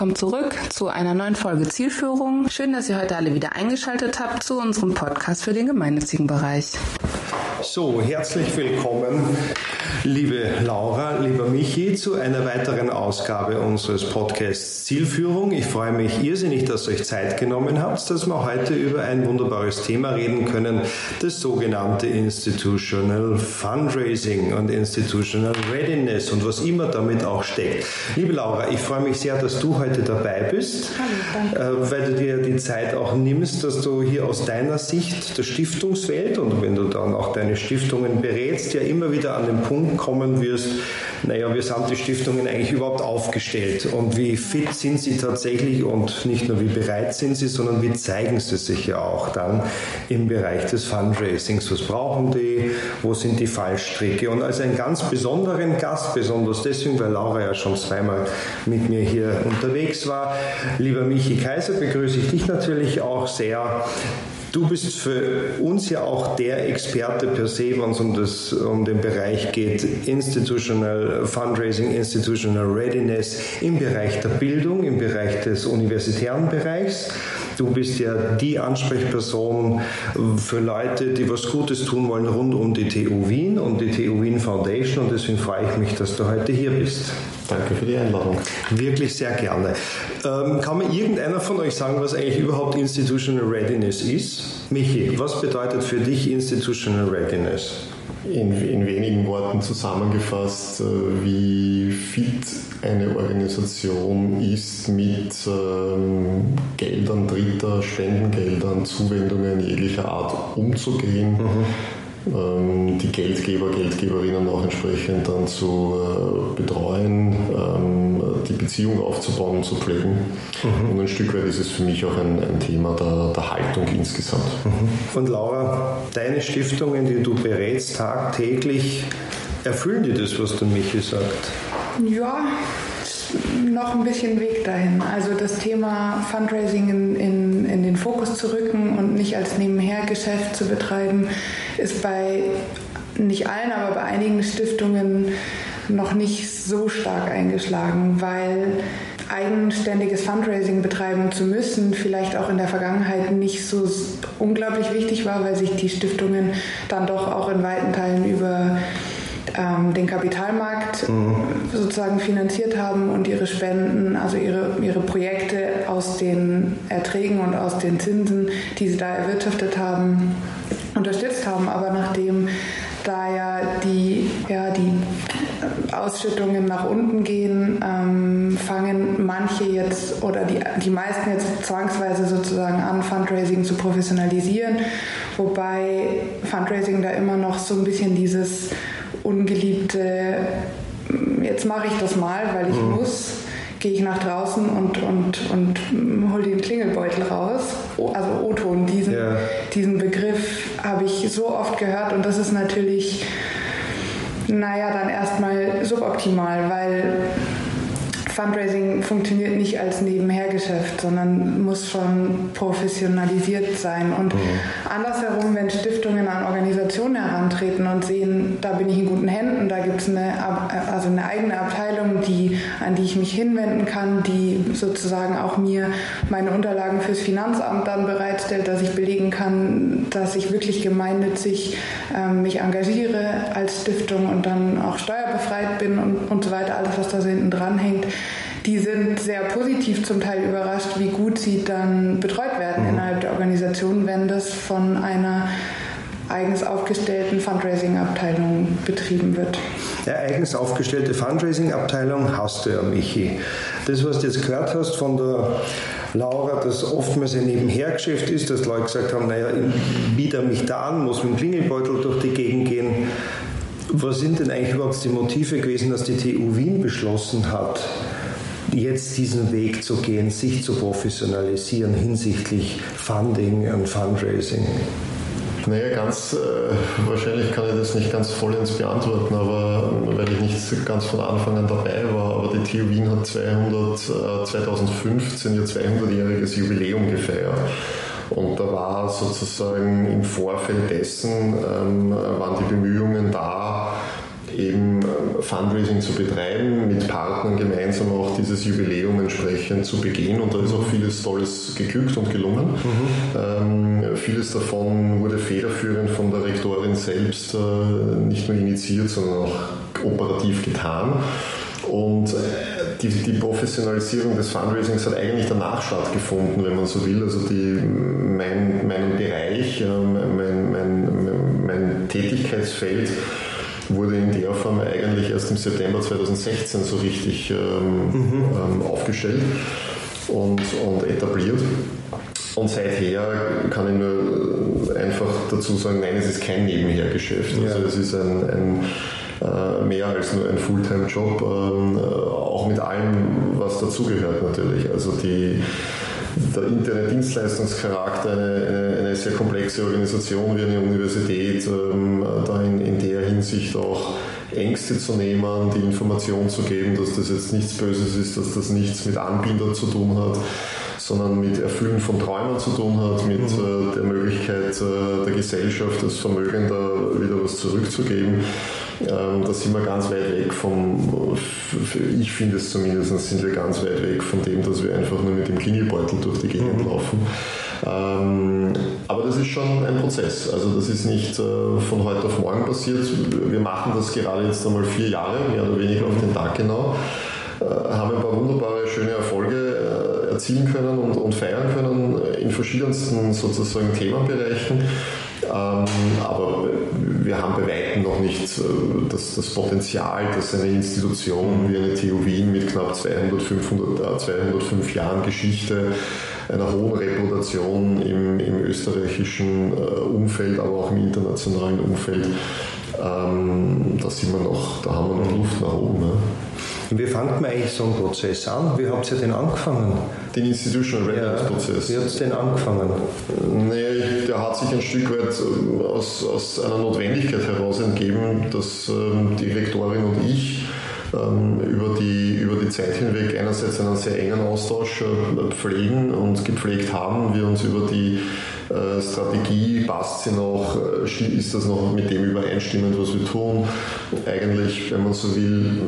willkommen zurück zu einer neuen Folge Zielführung. Schön, dass ihr heute alle wieder eingeschaltet habt zu unserem Podcast für den gemeinnützigen Bereich. So, herzlich willkommen, liebe Laura, lieber Michi, zu einer weiteren Ausgabe unseres Podcasts Zielführung. Ich freue mich irrsinnig, dass ihr euch Zeit genommen habt, dass wir heute über ein wunderbares Thema reden können, das sogenannte Institutional Fundraising und Institutional Readiness und was immer damit auch steckt. Liebe Laura, ich freue mich sehr, dass du heute dabei bist, Hallo, äh, weil du dir die Zeit auch nimmst, dass du hier aus deiner Sicht der Stiftungswelt und wenn du dann auch deine Stiftungen berätst, ja immer wieder an den Punkt kommen wirst, naja, wie sind die Stiftungen eigentlich überhaupt aufgestellt und wie fit sind sie tatsächlich und nicht nur wie bereit sind sie, sondern wie zeigen sie sich ja auch dann im Bereich des Fundraisings. Was brauchen die? Wo sind die Fallstricke? Und als einen ganz besonderen Gast, besonders deswegen, weil Laura ja schon zweimal mit mir hier unterwegs war, lieber Michi Kaiser, begrüße ich dich natürlich auch sehr. Du bist für uns ja auch der Experte per se, wenn es um, um den Bereich geht, Institutional Fundraising, Institutional Readiness im Bereich der Bildung, im Bereich des universitären Bereichs. Du bist ja die Ansprechperson für Leute, die was Gutes tun wollen rund um die TU Wien und die TU Wien Foundation und deswegen freue ich mich, dass du heute hier bist. Danke für die Einladung. Wirklich sehr gerne. Ähm, kann mir irgendeiner von euch sagen, was eigentlich überhaupt Institutional Readiness ist? Michi, was bedeutet für dich Institutional Readiness? In, in, wenigen Worten zusammengefasst, äh, wie fit eine Organisation ist mit ähm, Geldern Dritter, Spendengeldern, Zuwendungen jeglicher Art umzugehen. Mhm ähm, die Geldgeber, Geldgeberinnen auch entsprechend dann zu äh, betreuen, ähm, die Beziehung aufzubauen, zu pflegen. Mhm. Und ein Stück weit ist es für mich auch ein, ein Thema der, der, Haltung insgesamt. Mhm. Und Laura, deine Stiftungen, die du berätst tagtäglich, erfüllen die das, was der Michi sagt? Ja, noch ein bisschen Weg dahin. Also das Thema Fundraising in, in, in den Fokus zu rücken und nicht als Nebenhergeschäft zu betreiben, ist bei nicht allen, aber bei einigen Stiftungen noch nicht so stark eingeschlagen, weil eigenständiges Fundraising betreiben zu müssen, vielleicht auch in der Vergangenheit nicht so unglaublich wichtig war, weil sich die Stiftungen dann doch auch in weiten Teilen über ähm, den Kapitalmarkt mhm. sozusagen finanziert haben und ihre Spenden, also ihre, ihre Projekte aus den Erträgen und aus den Zinsen, die sie da erwirtschaftet haben, unterstützt haben. Aber nachdem da ja die, ja, die Ausschüttungen nach unten gehen, ähm, fangen manche jetzt oder die, die meisten jetzt zwangsweise sozusagen an, Fundraising zu professionalisieren, wobei Fundraising da immer noch so ein bisschen dieses ungeliebte, jetzt mache ich das mal, weil ich mhm. muss, gehe ich nach draußen und, und, und hole den Klingelbeutel raus. Also O-Ton, diesen, yeah. diesen Begriff habe ich so oft gehört und das ist natürlich, naja, dann erstmal suboptimal, weil Fundraising funktioniert nicht als Nebenhergeschäft, sondern muss schon professionalisiert sein. Und mhm. andersherum, wenn Stiftungen an Organisationen herantreten und sehen, da bin ich in guten Händen, da gibt es eine, also eine eigene Abteilung, die, an die ich mich hinwenden kann, die sozusagen auch mir meine Unterlagen fürs Finanzamt dann bereitstellt, dass ich belegen kann, dass ich wirklich gemeinnützig ähm, mich engagiere als Stiftung und dann auch steuerbefreit bin und, und so weiter, alles was da so hinten dran hängt die sind sehr positiv zum Teil überrascht, wie gut sie dann betreut werden mhm. innerhalb der Organisation, wenn das von einer eigens aufgestellten Fundraising-Abteilung betrieben wird. Der eigens aufgestellte Fundraising-Abteilung hast du ja, Michi. Das, was du jetzt gehört hast von der Laura, dass oftmals ein Nebenhergeschäft ist, dass Leute gesagt haben, naja, biete mich da an, muss mit dem Klingelbeutel durch die Gegend gehen. Was sind denn eigentlich überhaupt die Motive gewesen, dass die TU Wien beschlossen hat, jetzt diesen Weg zu gehen, sich zu professionalisieren hinsichtlich Funding und Fundraising? Naja, ganz äh, wahrscheinlich kann ich das nicht ganz vollends beantworten, aber weil ich nicht ganz von Anfang an dabei war, aber die TU Wien hat 200, äh, 2015 ihr 200-jähriges Jubiläum gefeiert. Und da war sozusagen im Vorfeld dessen, ähm, waren die Bemühungen da, eben äh, Fundraising zu betreiben, mit Partnern gemeinsam auch dieses Jubiläum entsprechend zu begehen. Und da ist auch vieles Tolles geglückt und gelungen. Mhm. Ähm, vieles davon wurde federführend von der Rektorin selbst äh, nicht nur initiiert, sondern auch operativ getan. Und äh, die, die, Professionalisierung des Fundraisings hat eigentlich danach stattgefunden, wenn man so will. Also die, mein, mein Bereich, mein, mein, mein Tätigkeitsfeld wurde in der Form eigentlich erst im September 2016 so richtig ähm, mhm. ähm, aufgestellt und, und etabliert. Und seither kann ich nur einfach dazu sagen, nein, es ist kein Nebenhergeschäft. Also ja. es ist ein, ein äh, mehr als nur ein Fulltime-Job, ähm, auch mit allem, was dazugehört natürlich. Also die, der interne Dienstleistungscharakter, eine, eine, sehr komplexe Organisation wie eine Universität, ähm, da in, in der Hinsicht auch Ängste zu nehmen, die Information zu geben, dass das jetzt nichts Böses ist, dass das nichts mit Anbinder zu tun hat, sondern mit Erfüllen von Träumen zu tun hat, mit mhm. äh, der Möglichkeit äh, der Gesellschaft, das Vermögen da wieder was zurückzugeben. Ähm, da sind wir ganz weit weg vom, ich finde es zumindest, sind wir ganz weit weg von dem, dass wir einfach nur mit dem Klingelbeutel durch die Gegend mhm. laufen. Ähm, aber das ist schon ein Prozess. Also das ist nicht äh, von heute auf morgen passiert. Wir machen das gerade jetzt einmal vier Jahre, mehr oder weniger auf den Tag genau. Äh, haben ein paar wunderbare, schöne Erfolge äh, erzielen können und, und feiern können in verschiedensten sozusagen Themenbereichen. Ähm, aber wir haben bei weitem noch nicht äh, das, das Potenzial, dass eine Institution wie eine TU Wien mit knapp 200, 500, 205 Jahren Geschichte, einer hohen Reputation im, im österreichischen äh, Umfeld, aber auch im internationalen Umfeld, ähm, da, sind wir noch, da haben wir noch Luft nach oben. Ne? Wie fängt man eigentlich so einen Prozess an? Wie habt ihr den angefangen? Den Institutional Readiness Prozess. Ja, wie hat es den angefangen? Nee, der hat sich ein Stück weit ähm, aus, aus einer Notwendigkeit heraus entgeben, dass ähm, die Rektorin und ich ähm, über, die, über die Zeit hinweg einerseits einen sehr engen Austausch äh, pflegen und gepflegt haben. Wir uns über die äh, Strategie, passt sie noch, äh, ist das noch mit dem übereinstimmend, was wir tun. Eigentlich, wenn man so will,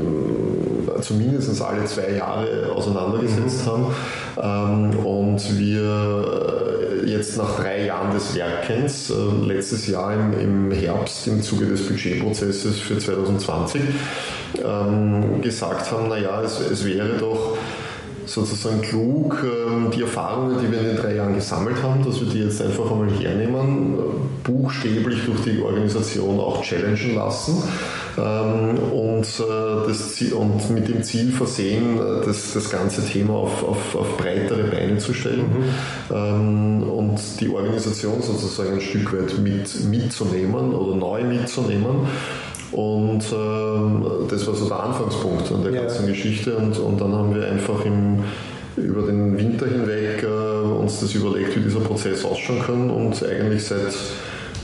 zumindest alle zwei Jahre auseinandergesetzt mhm. haben. Ähm, und wir jetzt nach drei Jahren des Werkens, letztes Jahr im, Herbst im Zuge des Budgetprozesses für 2020, ähm, gesagt haben, naja, es, es wäre doch sozusagen klug, ähm, die Erfahrungen, die wir in den drei Jahren gesammelt haben, dass wir die jetzt einfach einmal hernehmen, buchstäblich durch die Organisation auch challengen lassen ähm, und, äh, das Ziel, und mit dem Ziel versehen, äh, das, das ganze Thema auf, auf, auf breitere Beine zu stellen mhm. und die Organisation sozusagen ein Stück weit mit, mitzunehmen oder neu mitzunehmen und äh, das war so der Anfangspunkt an der ja. ganzen Geschichte. Und, und dann haben wir einfach im, über den Winter hinweg äh, uns das überlegt, wie dieser Prozess ausschauen kann. Und eigentlich seit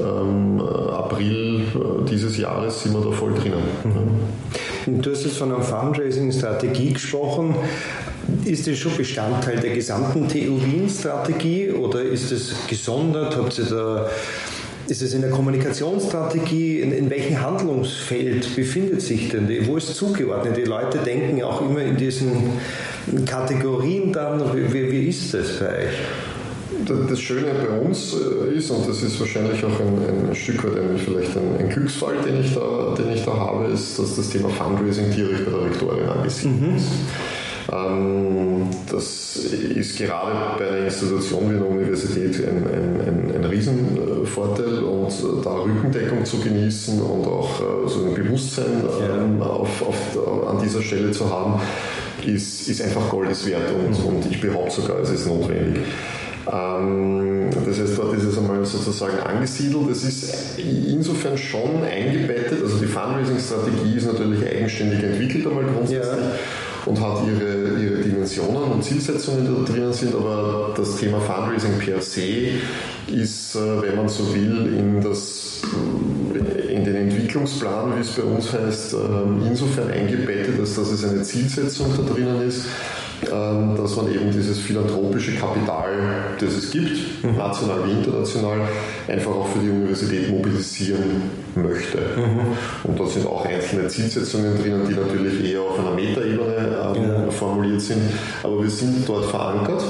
ähm, April äh, dieses Jahres sind wir da voll drinnen. Mhm. Du hast jetzt von einer Fundraising-Strategie gesprochen. Ist das schon Bestandteil der gesamten TU Wien-Strategie oder ist es gesondert? Habt ihr da ist es in der Kommunikationsstrategie? In, in welchem Handlungsfeld befindet sich denn die? Wo ist zugeordnet? Die Leute denken ja auch immer in diesen Kategorien dann. Wie, wie ist das bei euch? Das Schöne bei uns äh, ist, und das ist wahrscheinlich auch ein, ein Stück weit ein, vielleicht ein, ein, Glücksfall, den ich, da, den ich da habe, ist, dass das Thema Fundraising direkt bei der Rektorin angesiedelt mhm. ist. Ähm, das ist gerade bei einer Institution wie einer Universität ein, ein, ein, ein Riesenvorteil und da Rückendeckung zu genießen und auch äh, so ein Bewusstsein ähm, auf, auf, an dieser Stelle zu haben, ist, ist einfach Goldes wert und, mhm. und ich behaupte sogar, es ist notwendig. Ähm, das heißt, dort ist es einmal sozusagen angesiedelt. Es ist insofern schon eingebettet, also die Fundraising-Strategie ist natürlich eigenständig entwickelt einmal grundsätzlich. Ja und hat ihre, ihre Dimensionen und Zielsetzungen, die da drinnen sind, aber das Thema Fundraising per se ist, äh, wenn man so will, in, das, äh, in den Entwicklungsplan, wie es bei uns heißt, ähm, insofern eingebettet, dass das eine Zielsetzung da drinnen ist, ähm, dass man eben dieses philanthropische Kapital, das es gibt, mhm. national wie international, einfach auch für die Universität mobilisieren möchte. Mhm. Und da sind auch einzelne Zielsetzungen drinnen, die natürlich eher auf einer ja. formuliert sind. Aber wir sind dort verankert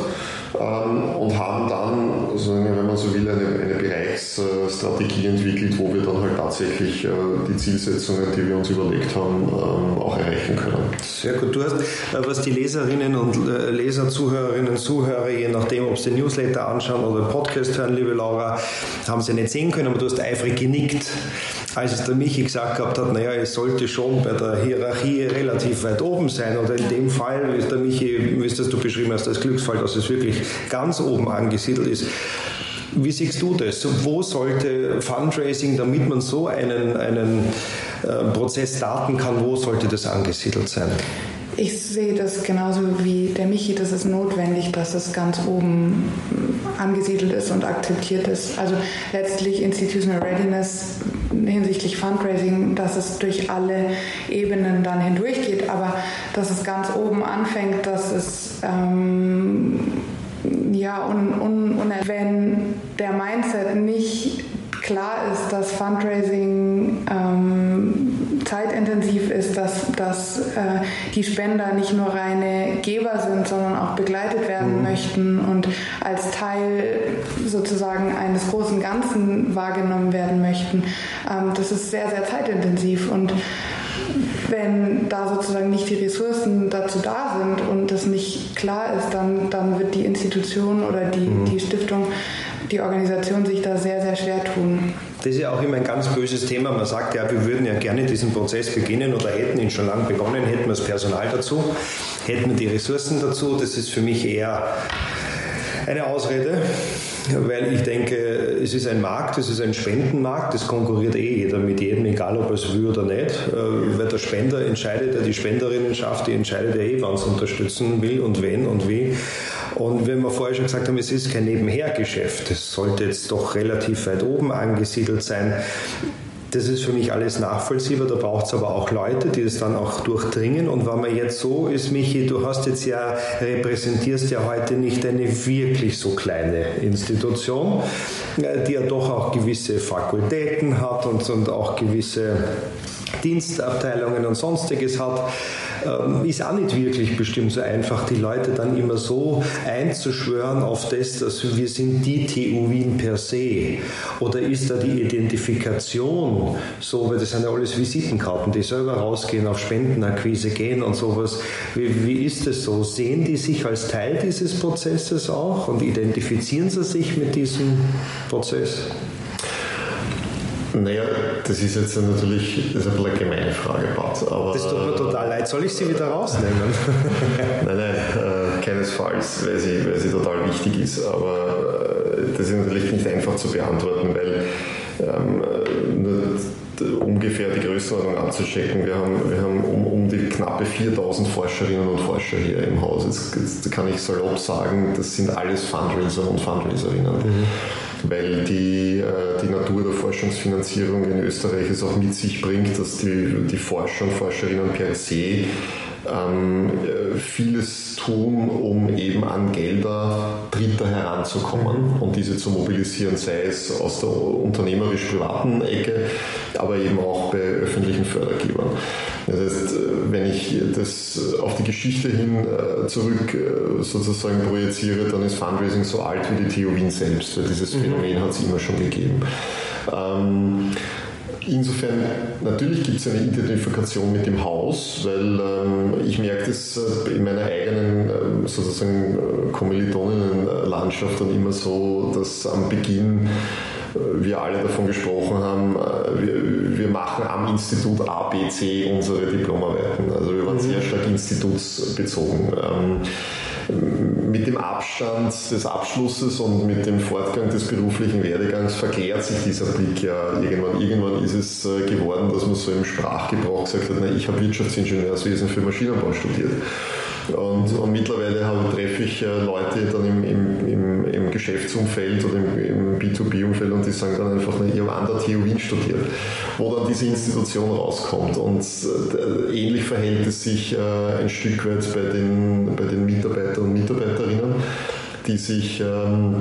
ähm, und haben dann, also wenn man so will, eine, eine Bereichsstrategie entwickelt, wo wir dann halt tatsächlich äh, die Zielsetzungen, die wir uns überlegt haben, ähm, auch erreichen können. Sehr gut. Du hast, äh, was die Leserinnen und äh, Leser, Zuhörerinnen, Zuhörer, je nachdem, ob sie Newsletter anschauen oder Podcast hören, liebe Laura, haben sie nicht sehen können, aber du hast eifrig genickt als es der Michi gesagt gehabt hat, naja, es sollte schon bei der Hierarchie relativ weit oben sein. Oder in dem Fall, wie es der Michi, wie es das du beschrieben hast, als Glücksfall, dass es wirklich ganz oben angesiedelt ist. Wie siehst du das? Wo sollte Fundraising, damit man so einen, einen äh, Prozess starten kann, wo sollte das angesiedelt sein? Ich sehe das genauso wie der Michi, das ist notwendig, dass es ganz oben angesiedelt ist und akzeptiert ist. Also letztlich Institutional Readiness hinsichtlich Fundraising, dass es durch alle Ebenen dann hindurchgeht, aber dass es ganz oben anfängt, dass es ähm, ja, und, und, und wenn der Mindset nicht klar ist, dass Fundraising ähm, zeitintensiv ist, dass, dass äh, die Spender nicht nur reine Geber sind, sondern auch begleitet werden mhm. möchten und als Teil sozusagen eines großen Ganzen wahrgenommen werden möchten. Ähm, das ist sehr, sehr zeitintensiv und wenn da sozusagen nicht die Ressourcen dazu da sind und das nicht klar ist, dann, dann wird die Institution oder die, mhm. die Stiftung, die Organisation sich da sehr, sehr schwer tun. Das ist ja auch immer ein ganz böses Thema. Man sagt ja, wir würden ja gerne diesen Prozess beginnen oder hätten ihn schon lange begonnen, hätten wir das Personal dazu, hätten wir die Ressourcen dazu. Das ist für mich eher eine Ausrede, weil ich denke, es ist ein Markt, es ist ein Spendenmarkt, es konkurriert eh jeder mit jedem, egal ob er es will oder nicht, äh, weil der Spender entscheidet ja, die Spenderinnenschaft, die entscheidet ja eh, wann es unterstützen will und wen und wie. Und wenn wir vorher schon gesagt haben, es ist kein Nebenhergeschäft, es sollte jetzt doch relativ weit oben angesiedelt sein, das ist für mich alles nachvollziehbar, da braucht es aber auch Leute, die das dann auch durchdringen. Und wenn man jetzt so ist, Michi, du hast jetzt ja, repräsentierst ja heute nicht eine wirklich so kleine Institution, die ja doch auch gewisse Fakultäten hat und, und auch gewisse Dienstabteilungen und sonstiges hat. Ähm, ist auch nicht wirklich bestimmt so einfach, die Leute dann immer so einzuschwören auf das, dass wir sind die TU Wien per se. Oder ist da die Identifikation so, weil das sind ja alles Visitenkarten, die selber rausgehen, auf Spendenakquise gehen und sowas. Wie, wie ist das so? Sehen die sich als Teil dieses Prozesses auch und identifizieren sie sich mit diesem Prozess? Naja, das ist jetzt natürlich das ist ein eine gemeine Frage, Bart. Aber, das tut mir total leid. Soll ich sie wieder rausnehmen? nein, nein, äh, keinesfalls, weil sie, weil sie total wichtig ist. Aber äh, das ist natürlich nicht einfach zu beantworten, weil ähm, nur ungefähr die Größenordnung anzuchecken. Wir haben, wir haben um, um die knappe 4000 Forscherinnen und Forscher hier im Haus. Jetzt, jetzt kann ich salopp sagen, das sind alles Fundraiser und Fundraiserinnen. Mhm weil die, äh, die Natur der Forschungsfinanzierung in Österreich es auch mit sich bringt, dass die, die Forscher und Forscherinnen per se ähm, vieles tun, um eben an Gelder Dritter heranzukommen und diese zu mobilisieren, sei es aus der unternehmerisch-privaten Ecke, aber eben auch bei öffentlichen Fördergebern. Das heißt, wenn ich das auf die Geschichte hin äh, zurück äh, sozusagen projiziere, dann ist Fundraising so alt wie die TU Wien selbst, weil dieses mhm. Phänomen hat es immer schon gegeben. Ähm, Insofern, natürlich gibt es eine Identifikation mit dem Haus, weil ähm, ich merke das äh, in meiner eigenen ähm, sozusagen äh, Kommilitoninnenlandschaft dann immer so, dass am Beginn äh, wir alle davon gesprochen haben, wir, wir, machen am Institut A, B, C unsere Diplomarbeiten. Also wir waren mhm. sehr stark institutsbezogen. Ähm, mit dem Abstand des Abschlusses und mit dem Fortgang des beruflichen Werdegangs verklärt sich dieser Blick ja irgendwann. Irgendwann ist es äh, geworden, dass man so im Sprachgebrauch gesagt hat, na, ich habe Wirtschaftsingenieurswesen für Maschinenbau studiert. Und, und mittlerweile habe, treffe ich äh, Leute dann im, im, im, im Geschäftsumfeld oder im, im B2B-Umfeld und die sagen dann einfach, ihr habt an der TU Wien studiert, wo dann diese Institution rauskommt. Und äh, ähnlich verhält es sich äh, ein Stück weit bei den, bei den Mitarbeitern und Mitarbeiterinnen, die sich ähm,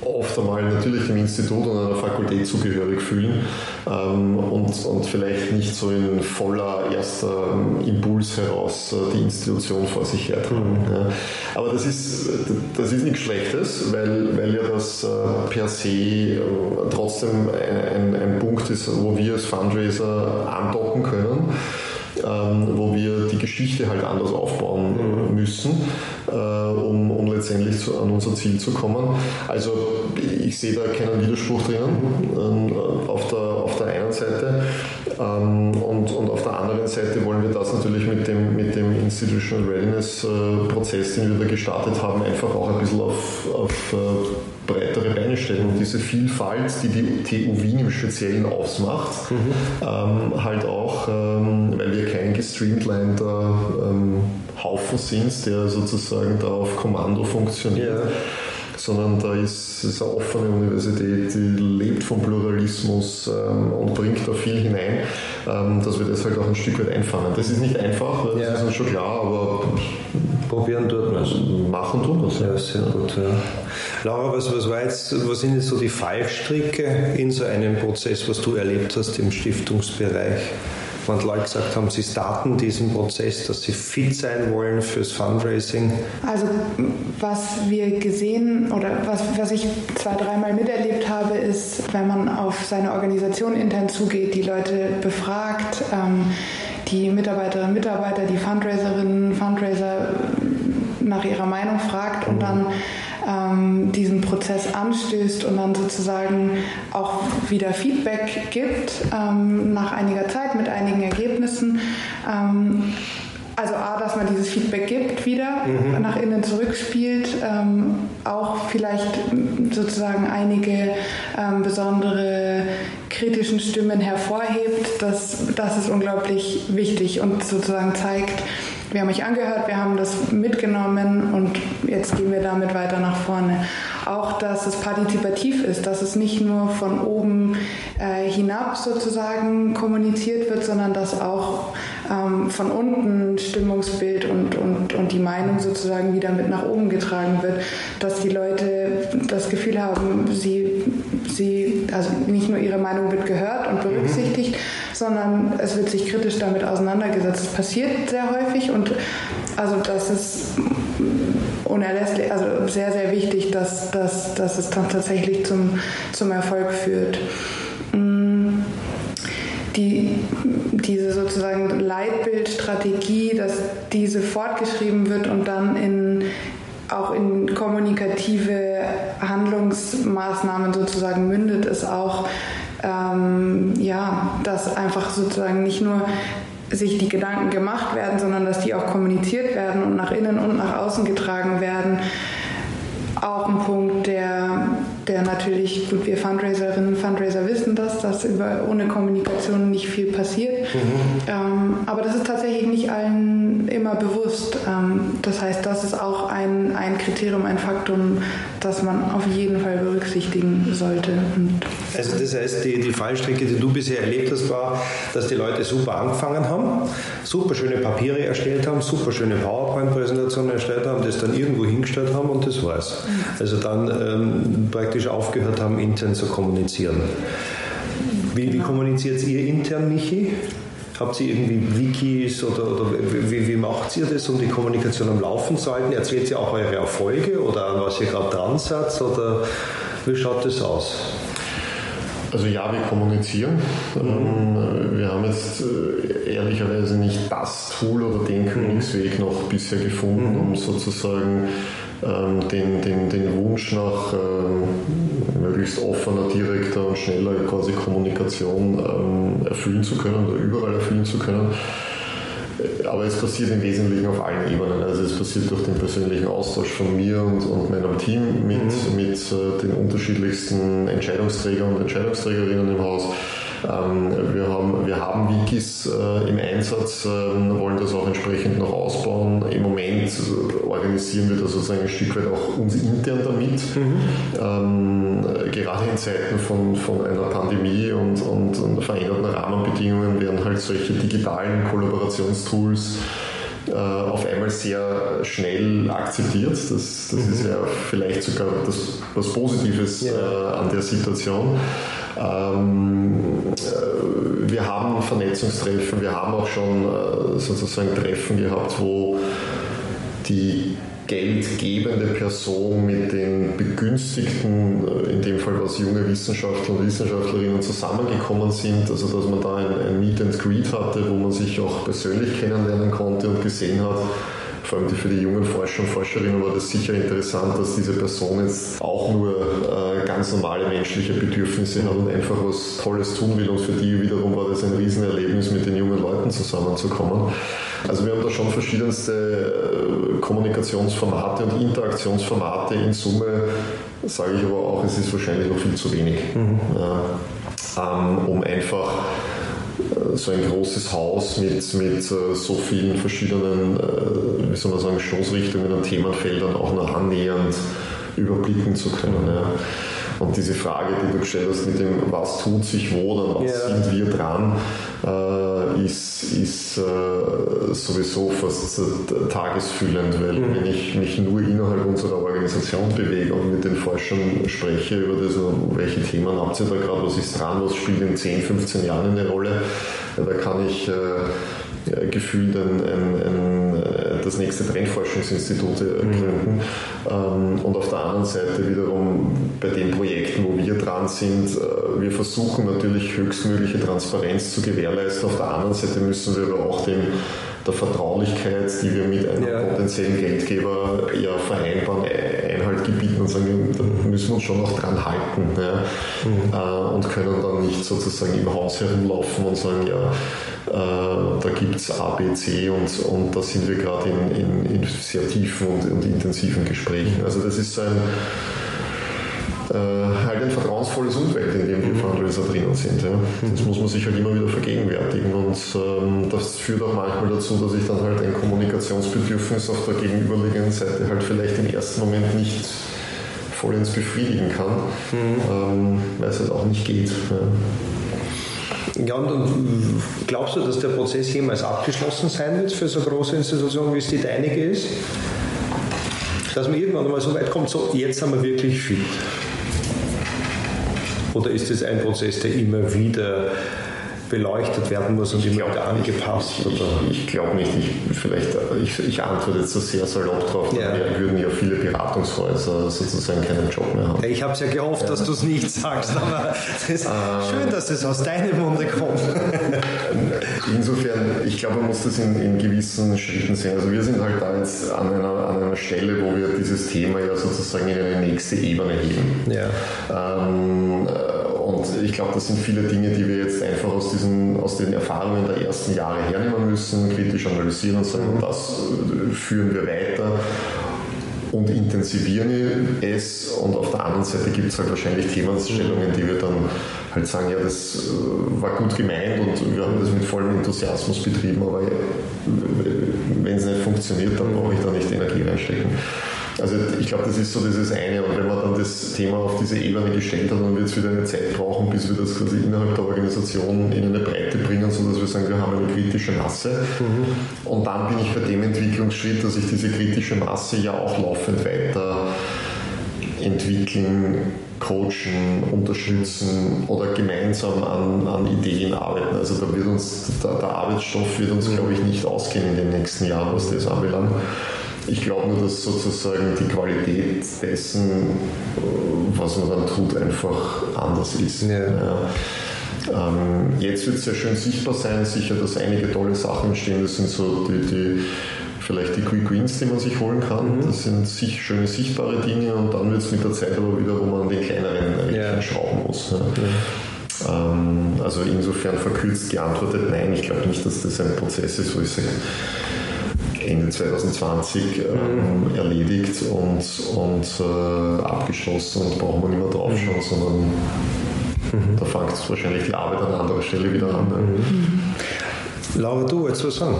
oft einmal natürlich dem Institut und einer Fakultät zugehörig fühlen ähm, und, und vielleicht nicht so in voller erster ähm, Impuls heraus äh, die Institution vor sich hertragen. Mhm. Ja. Aber das ist, das ist nichts Schlechtes, weil, weil ja das äh, per se äh, trotzdem ein, ein, ein Punkt ist, wo wir als Fundraiser andocken können wo wir die Geschichte halt anders aufbauen mhm. müssen, äh, um, um letztendlich zu, an unser Ziel zu kommen. Also ich sehe da keinen Widerspruch drinnen ähm, auf, der, auf der einen Seite ähm, und, und auf der anderen Seite wollen wir das natürlich mit dem, mit dem Institutional Readiness äh, Prozess, den wir da gestartet haben, einfach auch ein bisschen auf, auf äh, breitere Beine stellen und diese Vielfalt, die die TU Wien im Speziellen ausmacht, mhm. ähm, halt auch, ähm, weil wir kein gestreamliner ähm, Haufen sind, der sozusagen da auf Kommando funktioniert. Ja sondern da ist es eine offene Universität, die lebt vom Pluralismus ähm, und bringt da viel hinein, dass wir das halt auch ein Stück weit einfangen. Das ist nicht einfach, das ja. ist uns schon klar, aber probieren dort wir es. Machen tun wir es. Ja, sehr gut. Ja. Laura, was, was, war jetzt, was sind jetzt so die Fallstricke in so einem Prozess, was du erlebt hast im Stiftungsbereich? Wenn Leute gesagt haben, sie starten diesen Prozess, dass sie fit sein wollen fürs Fundraising? Also was wir gesehen oder was, was ich zwei, dreimal miterlebt habe, ist, wenn man auf seine Organisation intern zugeht, die Leute befragt, ähm, die Mitarbeiterinnen und Mitarbeiter, die Fundraiserinnen, Fundraiser nach ihrer Meinung fragt und dann ähm, diesen Prozess anstößt und dann sozusagen auch wieder Feedback gibt ähm, nach einiger Zeit mit einigen Ergebnissen. Ähm, also A, dass man dieses Feedback gibt wieder, mhm. nach innen zurückspielt, ähm, auch vielleicht sozusagen einige ähm, besondere kritischen Stimmen hervorhebt, das, das ist unglaublich wichtig und sozusagen zeigt, wir haben euch angehört, wir haben das mitgenommen und jetzt gehen wir damit weiter nach vorne. Auch, dass es partizipativ ist, dass es nicht nur von oben äh, hinab sozusagen kommuniziert wird, sondern dass auch ähm, von unten Stimmungsbild und, und, und die Meinung sozusagen wieder mit nach oben getragen wird, dass die Leute das Gefühl haben, sie, sie also nicht nur ihre Meinung wird gehört und berücksichtigt, mhm. Sondern es wird sich kritisch damit auseinandergesetzt. Das passiert sehr häufig und also das ist unerlässlich, also sehr, sehr wichtig, dass, dass, dass es dann tatsächlich zum, zum Erfolg führt. Mm, die, diese sozusagen Leitbildstrategie, dass diese fortgeschrieben wird und dann in, auch in kommunikative Handlungsmaßnahmen sozusagen mündet, ist auch ähm, ja, dass einfach sozusagen nicht nur sich die Gedanken gemacht werden, sondern dass die auch kommuniziert werden und nach innen und nach außen getragen werden. Auch ein Punkt, der der natürlich, gut, wir Fundraiserinnen und Fundraiser wissen das, dass über, ohne Kommunikation nicht viel passiert. Mhm. Ähm, aber das ist tatsächlich nicht allen immer bewusst. Ähm, das heißt, das ist auch ein, ein Kriterium, ein Faktum, das man auf jeden Fall berücksichtigen sollte. Und also das heißt, die, die Fallstrecke, die du bisher erlebt hast, war, dass die Leute super angefangen haben, super schöne Papiere erstellt haben, super schöne PowerPoint-Präsentationen erstellt haben, das dann irgendwo hingestellt haben und das war's. Also dann ähm, praktisch praktisch aufgehört haben, intern zu kommunizieren. Wie, wie kommuniziert ihr intern, Michi? Habt ihr irgendwie Wikis oder, oder wie, wie, macht ihr das, um die Kommunikation am Laufen zu halten? Erzählt ihr auch eure Erfolge oder an was ihr gerade dran seid? Oder wie schaut das aus? Also ja, wir kommunizieren. Mhm. Wir haben jetzt äh, ehrlicherweise nicht das Tool oder den Königsweg noch bisher gefunden, mhm. um sozusagen ähm, den, den, den Wunsch nach ähm, möglichst offener, direkter und schneller quasi Kommunikation ähm, erfüllen zu können oder überall erfüllen zu können. Aber es passiert im Wesentlichen auf allen Ebenen. Also es passiert durch den persönlichen Austausch von mir und, und meinem Team mit, mhm. mit äh, den unterschiedlichsten Entscheidungsträgern und Entscheidungsträgerinnen im Haus. Ähm, wir, haben, wir haben Wikis äh, im Einsatz, äh, wollen das auch entsprechend noch ausbauen. Im Moment organisieren wir das sozusagen ein Stück weit auch uns intern damit. Mhm. Ähm, gerade in Zeiten von, von einer Pandemie und, und, und veränderten Rahmenbedingungen werden halt solche digitalen Kollaborationstools äh, auf einmal sehr schnell akzeptiert. Das, das mhm. ist ja vielleicht sogar das, was Positives ja. äh, an der Situation. Ähm, äh, wir haben Vernetzungstreffen, wir haben auch schon äh, sozusagen Treffen gehabt, wo die geldgebende Person mit den Begünstigten, äh, in dem Fall was junge Wissenschaftler und Wissenschaftlerinnen zusammengekommen sind, also dass man da ein, ein Meet and Greet hatte, wo man sich auch persönlich kennenlernen konnte und gesehen hat, vor allem für die jungen Forscher und Forscherinnen war das sicher interessant, dass diese Person jetzt auch nur äh, ganz normale menschliche Bedürfnisse hat und einfach was Tolles tun will. Und für die wiederum war das ein Riesenerlebnis, mit den jungen Leuten zusammenzukommen. Also wir haben da schon verschiedenste äh, Kommunikationsformate und Interaktionsformate. In Summe sage ich aber auch, es ist wahrscheinlich noch viel zu wenig, mhm. ähm, um einfach äh, so ein großes Haus mit, mit äh, so vielen verschiedenen, wie soll man sagen, Stoßrichtungen und Themenfeldern auch noch annähernd überblicken zu können. Ja. Und diese Frage, die du gestellt hast mit dem, was tut sich wo, dann was ja. sind wir dran, äh, ist, ist äh, sowieso fast äh, tagesfüllend, weil mhm. wenn ich mich nur innerhalb unserer Organisation bewege und mit den Forschern spreche über das, welche Themen habt ihr da gerade, was ist dran, was spielt in 10, 15 Jahren eine Rolle, da kann ich äh, gefühlt ein, ein, ein, das nächste Trendforschungsinstitut äh, gründen. Mhm. und auf der anderen Seite wiederum bei den Projekten, wo wir dran sind, wir versuchen natürlich höchstmögliche Transparenz zu gewährleisten. Auf der anderen Seite müssen wir aber auch dem der Vertraulichkeit, die wir mit einem ja. potenziellen Geldgeber ja vereinbaren, Einhalt gebieten und sagen, da müssen wir uns schon noch dran halten ja, mhm. und können dann nicht sozusagen im Haus herumlaufen und sagen, ja, äh, da gibt es A, B, C und, und da sind wir gerade in, in, in, sehr tiefen und, und intensiven Gesprächen. Also das ist so ein äh, halt ein vertrauensvolles Umfeld, in dem die mhm. Fundraiser drinnen sind. Ja. Das muss man sich halt immer wieder vergegenwärtigen und ähm, das führt auch manchmal dazu, dass ich dann halt ein Kommunikationsbedürfnis auf der gegenüberliegenden Seite halt vielleicht im ersten Moment nicht vollends befriedigen kann, mhm. ähm, weil es halt auch nicht geht. Ja. Ja, und glaubst du, dass der Prozess jemals abgeschlossen sein wird für so eine große Institution, wie es die deinige ist? Dass man irgendwann mal so weit kommt, so jetzt sind wir wirklich fit. Oder ist es ein Prozess, der immer wieder beleuchtet werden muss und immer wieder angepasst? Oder? Ich, ich glaube nicht. Ich, vielleicht, ich, ich antworte jetzt so sehr salopp drauf, ja. dann würden ja viele Beratungshäuser sozusagen keinen Job mehr haben. Ja, ich habe es ja gehofft, ja. dass du es nicht sagst, aber es ist ähm, schön, dass es aus deinem Munde kommt. Insofern, ich glaube, man muss das in, in, gewissen Schritten sehen. Also wir sind halt da jetzt an einer, an einer Stelle, wo wir dieses Thema ja sozusagen in eine nächste Ebene heben. Ja. Ähm, und ich glaube, das sind viele Dinge, die wir jetzt einfach aus, diesen, aus den Erfahrungen der ersten Jahre hernehmen müssen, kritisch analysieren und sagen, das führen wir weiter und intensivieren es. Und auf der anderen Seite gibt es halt wahrscheinlich Themenstellungen, die wir dann halt sagen, ja, das äh, war gut gemeint und wir haben das mit vollem Enthusiasmus betrieben, aber wenn es nicht funktioniert, dann brauche ich da nicht Energie reinstecken. Also ich glaube, das ist so dieses eine. Und wenn man dann das Thema auf diese Ebene gestellt hat, dann wird es wieder eine Zeit brauchen, bis wir das quasi innerhalb der Organisation in eine Breite bringen, sodass wir sagen, wir haben eine kritische Masse. Mhm. Und dann bin ich bei dem Entwicklungsschritt, dass ich diese kritische Masse ja auch laufend weiter entwickeln, coachen, unterstützen oder gemeinsam an, an Ideen arbeiten. Also da wird uns, der, der Arbeitsstoff wird uns, glaube ich, nicht ausgehen in den nächsten Jahren, was das anbelangt. Ich glaube nur, dass sozusagen die Qualität dessen, was man dann tut, einfach anders ist. Ja. Ja. Ähm, jetzt wird es sehr schön sichtbar sein, sicher, dass einige tolle Sachen entstehen. Das sind so die, die vielleicht die Quick Wins, die man sich holen kann. Mhm. Das sind sich, schöne sichtbare Dinge und dann wird es mit der Zeit aber wieder, wo man an den kleineren ja. schrauben muss. Ja. Ähm, also insofern verkürzt geantwortet, nein, ich glaube nicht, dass das ein Prozess ist, wo ich sage, Ende 2020 ähm, mhm. erledigt und, und äh, abgeschlossen und brauchen wir nicht mehr draufschauen, mhm. sondern Mhm. Da fängt wahrscheinlich die Arbeit an anderer Stelle wieder an. Ne? Mhm. Laura, du wolltest was sagen?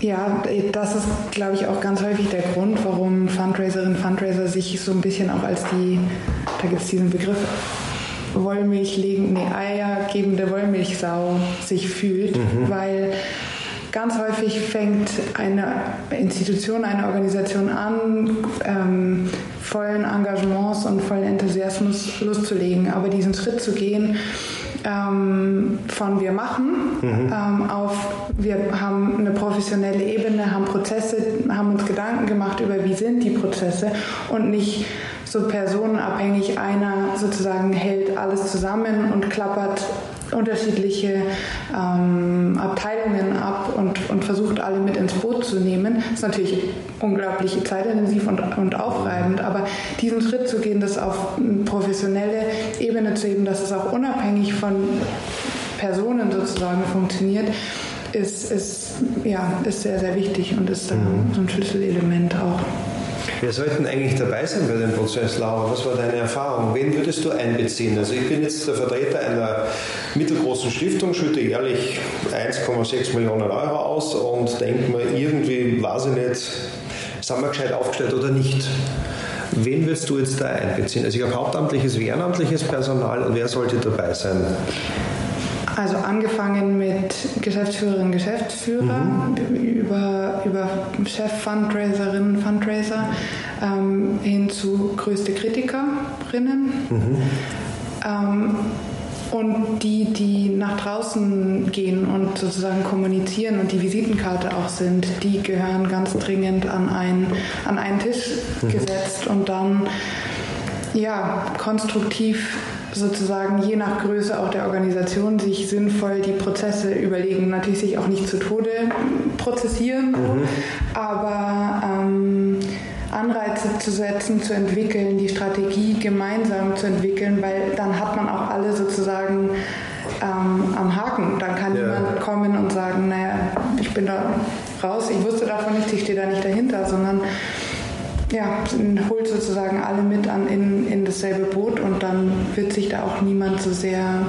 Ja, das ist, glaube ich, auch ganz häufig der Grund, warum Fundraiserinnen und Fundraiser sich so ein bisschen auch als die, da gibt es diesen Begriff, Wollmilch legen, nee, Eier gebende Wollmilchsau sich fühlt, mhm. weil ganz häufig fängt eine Institution, eine Organisation an, ähm, vollen Engagements und vollen Enthusiasmus loszulegen. Aber diesen Schritt zu gehen, ähm, von wir machen mhm. ähm, auf wir haben eine professionelle Ebene, haben Prozesse, haben uns Gedanken gemacht über wie sind die Prozesse und nicht so personenabhängig einer sozusagen hält alles zusammen und klappert unterschiedliche ähm, Abteilungen ab und, und versucht alle mit ins Boot zu nehmen. Das ist natürlich unglaublich zeitintensiv und, und aufreibend, aber diesen Schritt zu gehen, das auf professionelle Ebene zu heben, dass es auch unabhängig von Personen sozusagen funktioniert, ist, ist, ja, ist sehr, sehr wichtig und ist mhm. so ein Schlüsselelement auch. Wer sollten eigentlich dabei sein bei dem Prozess, Laura? Was war deine Erfahrung? Wen würdest du einbeziehen? Also ich bin jetzt der Vertreter einer mittelgroßen Stiftung, schütte jährlich 1,6 Millionen Euro aus und denke mir, irgendwie, weiß ich nicht, sind wir gescheit aufgestellt oder nicht? Wen würdest du jetzt da einbeziehen? Also ich habe hauptamtliches ehrenamtliches Personal. Wer sollte dabei sein? Also angefangen mit Geschäftsführerinnen, Geschäftsführer, mhm. über, über Chef-Fundraiserinnen, Fundraiser ähm, hin zu größte Kritikerinnen. Mhm. Ähm, und die, die nach draußen gehen und sozusagen kommunizieren und die Visitenkarte auch sind, die gehören ganz dringend an, ein, an einen Tisch mhm. gesetzt und dann ja, konstruktiv sozusagen je nach Größe auch der Organisation sich sinnvoll die Prozesse überlegen. Natürlich sich auch nicht zu Tode prozessieren, mhm. aber ähm, Anreize zu setzen, zu entwickeln, die Strategie gemeinsam zu entwickeln, weil dann hat man auch alle sozusagen ähm, am Haken. Dann kann ja. jemand kommen und sagen, naja, ich bin da raus, ich wusste davon nichts, ich stehe da nicht dahinter, sondern ja, holt sozusagen alle mit an in, in dasselbe Boot und dann wird sich da auch niemand so sehr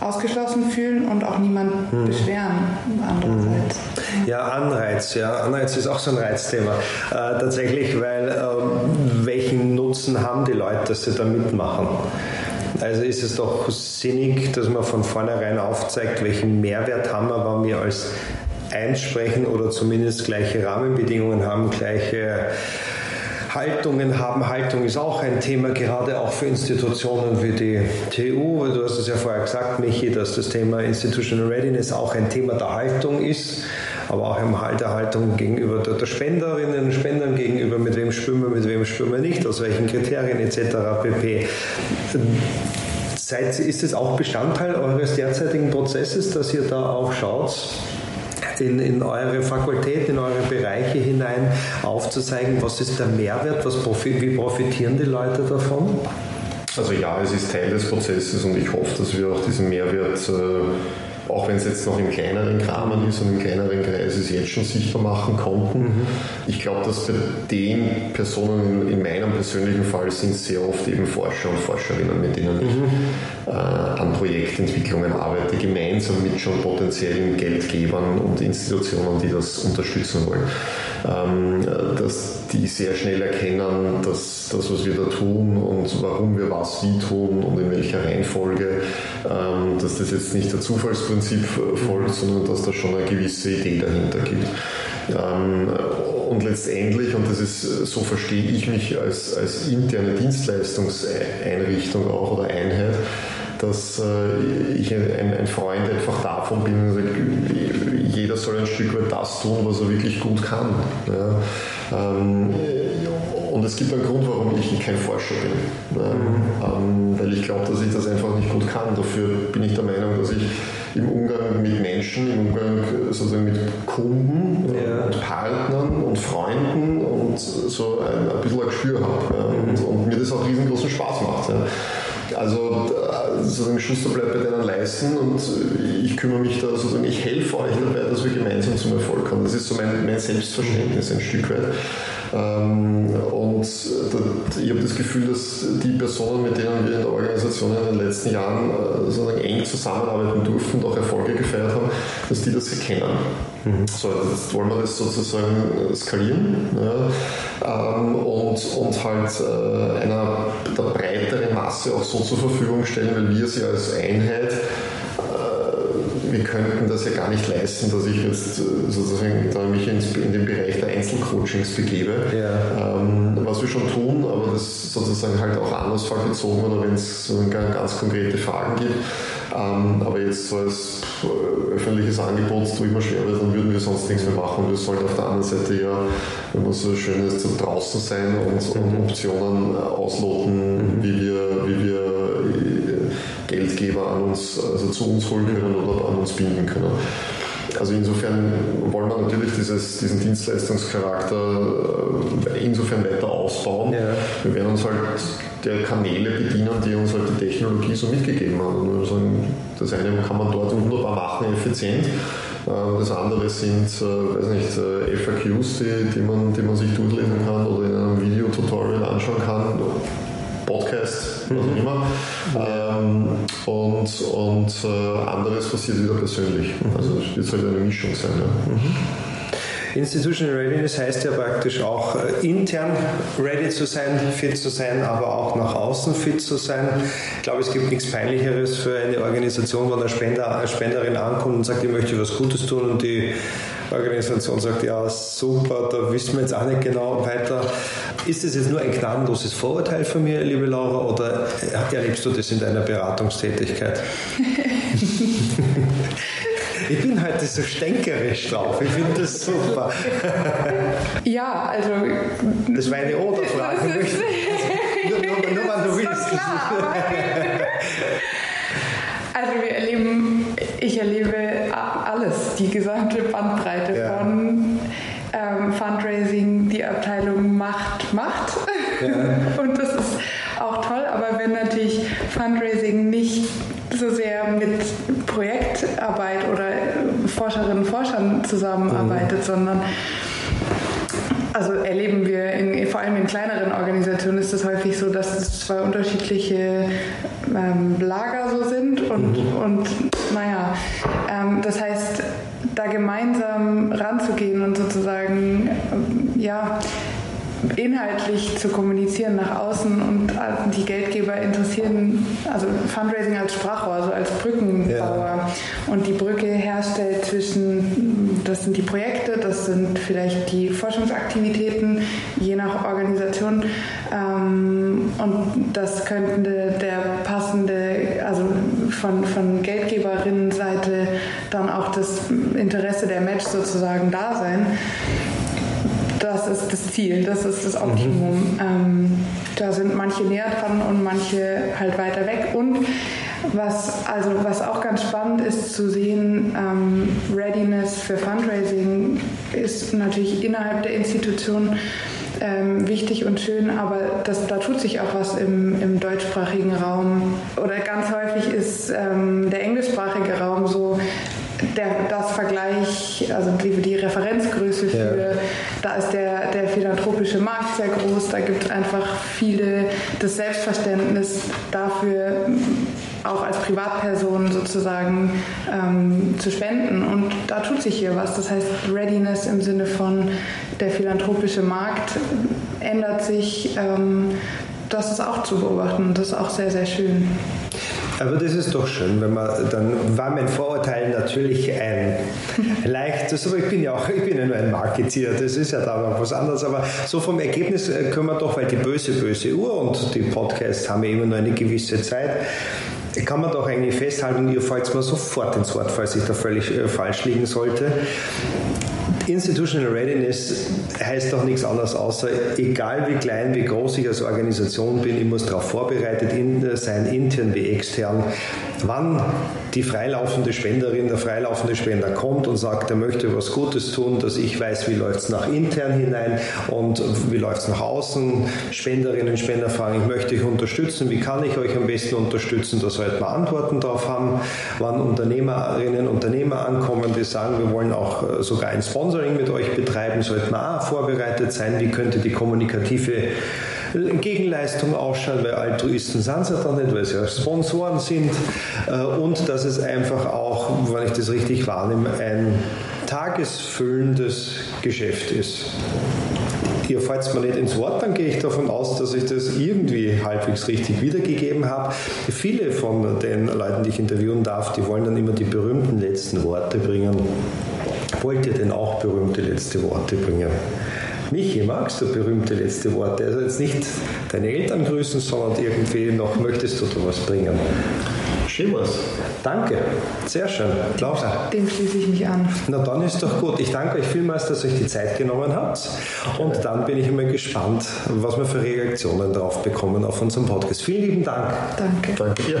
ausgeschlossen fühlen und auch niemand hm. beschweren andererseits. Hm. Ja, Anreiz, ja, Anreiz ist auch so ein Reizthema. Äh, tatsächlich, weil äh, welchen Nutzen haben die Leute, dass sie da mitmachen? Also ist es doch sinnig, dass man von vornherein aufzeigt, welchen Mehrwert haben wir, wenn wir als einsprechen oder zumindest gleiche Rahmenbedingungen haben, gleiche Haltungen haben. Haltung ist auch ein Thema, gerade auch für Institutionen wie die TU. Du hast es ja vorher gesagt, Michi, dass das Thema Institutional Readiness auch ein Thema der Haltung ist, aber auch im Halt der Haltung gegenüber der, Spenderinnen und Spendern gegenüber, mit wem wir, mit wem wir nicht, aus welchen Kriterien etc. pp. Ist es auch Bestandteil eures derzeitigen Prozesses, dass ihr da auch schaut, in, in eure Fakultät, in eure Bereiche hinein aufzuzeigen, was ist der Mehrwert, was profi wie profitieren die Leute davon? Also ja, es ist Teil des Prozesses und ich hoffe, dass wir auch diesen Mehrwert äh, auch wenn es jetzt noch im kleineren Rahmen ist und im kleineren Kreis es jetzt schon sichtbar machen konnten. Mhm. Ich glaube, dass bei den Personen in, in, meinem persönlichen Fall sind sehr oft eben Forscher und Forscherinnen, mit denen ich mhm. äh, an Projektentwicklungen arbeite, gemeinsam mit schon potenziellen Geldgebern und Institutionen, die das unterstützen wollen. Ähm, dass die sehr schnell erkennen, dass das, was wir da tun und warum wir was wie tun und in welcher Reihenfolge, ähm, dass das jetzt nicht der Zufallsprinzip folgt, sondern dass da schon eine gewisse Idee dahinter gibt. Ähm, und letztendlich, und das ist, so verstehe ich mich als, als interne Dienstleistungseinrichtung auch oder Einheit, dass äh, ich ein, ein, Freund einfach davon bin und sage, jeder soll ein Stück weit das tun, was er wirklich gut kann. Ja. Ähm, und es gibt einen Grund, warum ich kein Forscher bin. Ja. Mhm. Ähm, weil ich glaube, dass ich das einfach nicht gut kann. Dafür bin ich der Meinung, dass ich im Umgang mit Menschen, im Umgang sozusagen mit Kunden ja. und Partnern und Freunden und so ein, ein bisschen ein Gespür habe. Ja. Und, und, mir das auch riesengroßen Spaß macht. Ja. Also sozusagen Schuster bleibt bei deinen Leisten und ich kümmere mich da sozusagen, ich helfe euch dabei, dass wir gemeinsam zum Erfolg kommen. Das ist so mein, mein Selbstverständnis ein Stück weit. Ähm, und ich habe das Gefühl, dass die Personen, mit denen wir in der Organisation in den letzten Jahren äh, sozusagen eng zusammenarbeiten durften und auch Erfolge gefeiert haben, dass die das erkennen. Mhm. So, jetzt wollen wir das sozusagen äh, skalieren ja, ähm, und, und halt äh, einer der breiteren Masse auch so zur Verfügung stellen, weil wir sie als Einheit wir könnten das ja gar nicht leisten, dass ich jetzt äh, sozusagen mich in den Bereich der Einzelcoachings begebe. Ja. Ähm, was wir schon tun, aber das sozusagen halt auch anlassfallbezogen oder wenn es ganz konkrete Fragen gibt. Ähm, aber jetzt so als äh, öffentliches Angebot tue ich mir schwer, weil dann würden wir sonst nichts mehr machen. Wir sollten auf der anderen Seite ja, wenn man so schön ist, draußen sein und, und mhm. Optionen äh, ausloten, mhm. wie wir, wie wir Geldgeber an uns, also zu uns holen können oder an uns binden können. Also insofern wollen wir natürlich dieses, diesen Dienstleistungscharakter äh, insofern weiter ausbauen. Ja. Wir werden uns halt der Kanäle bedienen, die uns halt die Technologie so mitgegeben haben. Also das eine kann man dort wunderbar machen, effizient. Äh, das andere sind äh, weiß nicht, FAQs, die, die, man, die man sich durchlesen kann oder in einem Videotutorial anschauen kann Podcast, was auch immer. Ähm, und und äh, anderes passiert wieder persönlich. Also es wird halt eine Mischung sein. Ja. Mhm. Institutional Readiness heißt ja praktisch auch äh, intern ready zu sein, fit zu sein, aber auch nach außen fit zu sein. Ich glaube, es gibt nichts Peinlicheres für eine Organisation, wenn eine, Spender, eine Spenderin ankommt und sagt, ich möchte was Gutes tun und die Organisation sagt, ja super, da wissen wir jetzt auch nicht genau weiter. Ist das jetzt nur ein gnadenloses Vorurteil von mir, liebe Laura, oder erlebst du das in deiner Beratungstätigkeit? Heute so stänkerisch drauf. Ich finde das super. Ja, also. Das war eine Oder-Frage. Nur, nur, nur, wann du willst. Klar, also wir erleben, ich erlebe alles, die gesamte Bandbreite ja. von ähm, Fundraising, die Abteilung Macht, Macht. Ja. Und das ist auch toll, aber wenn natürlich Fundraising nicht so sehr mit Projektarbeit oder Forscherinnen und Forschern zusammenarbeitet, mhm. sondern also erleben wir in, vor allem in kleineren Organisationen ist es häufig so, dass es zwei unterschiedliche ähm, Lager so sind und, mhm. und naja, ähm, das heißt, da gemeinsam ranzugehen und sozusagen ähm, ja inhaltlich zu kommunizieren nach außen und die Geldgeber interessieren, also Fundraising als Sprachrohr, also als Brückenbauer. Ja. und die Brücke herstellt zwischen, das sind die Projekte, das sind vielleicht die Forschungsaktivitäten, je nach Organisation. Ähm, und das könnte der passende, also von, von Geldgeberinnenseite dann auch das Interesse der Match sozusagen da sein das ist das Ziel, das ist das Optimum. Mhm. Ähm, da sind manche näher dran und manche halt weiter weg. Und was, also was auch ganz spannend ist zu sehen, ähm, Readiness für Fundraising ist natürlich innerhalb der Institution ähm, wichtig und schön, aber das, da tut sich auch was im, im deutschsprachigen Raum. Oder ganz häufig ist ähm, der englischsprachige Raum so der, das Vergleich, also die, die ja. Da ist der, der philanthropische Markt sehr groß, da gibt es einfach viele, das Selbstverständnis dafür, auch als Privatperson sozusagen ähm, zu spenden. Und da tut sich hier was. Das heißt, Readiness im Sinne von der philanthropische Markt ändert sich. Ähm, das ist auch zu beobachten das ist auch sehr, sehr schön. Aber das ist doch schön, wenn man, dann war mein Vorurteil natürlich ein leichtes, aber ich bin ja auch, ich bin ja nur ein Marketeer, das ist ja da noch was anderes, aber so vom Ergebnis äh, können wir doch, weil die böse, böse Uhr und die Podcasts haben ja immer nur eine gewisse Zeit, kann man doch eigentlich festhalten, ihr fällt mir sofort ins Wort, falls ich da völlig äh, falsch liegen sollte. Institutional Readiness heißt doch nichts anderes außer, egal wie klein, wie groß ich als Organisation bin, ich muss darauf vorbereitet sein, intern wie extern. Wann die freilaufende Spenderin, der freilaufende Spender kommt und sagt, er möchte was Gutes tun, dass ich weiß, wie läuft es nach intern hinein und wie läuft es nach außen. Spenderinnen, Spender fragen, ich möchte euch unterstützen, wie kann ich euch am besten unterstützen, da sollten wir Antworten darauf haben. Wann Unternehmerinnen, Unternehmer ankommen, die sagen, wir wollen auch äh, sogar ein Sponsoring mit euch betreiben, sollten wir auch vorbereitet sein, wie könnte die kommunikative Gegenleistung ausschauen, weil Altruisten sind sie dann nicht, weil sie ja Sponsoren sind äh, und dass es einfach auch, wenn ich das richtig wahrnehme, ein tagesfüllendes Geschäft ist. Ihr fallt mir nicht ins Wort, dann gehe ich davon aus, dass ich das irgendwie halbwegs richtig wiedergegeben habe. Viele von den Leuten, die ich interviewen darf, die wollen dann immer die berühmten letzten Worte bringen. Wollt ihr denn auch berühmte letzte Worte bringen? Michi, magst du berühmte letzte Worte? Also jetzt nicht deine Eltern grüßen, sondern irgendwie noch möchtest du da was bringen? Schön was. Danke, sehr schön. Laura. Dem schließe ich mich an. Na dann ist doch gut. Ich danke euch vielmals, dass ihr euch die Zeit genommen habt. Und dann bin ich immer gespannt, was wir für Reaktionen drauf bekommen auf unserem Podcast. Vielen lieben Dank. Danke. Danke dir.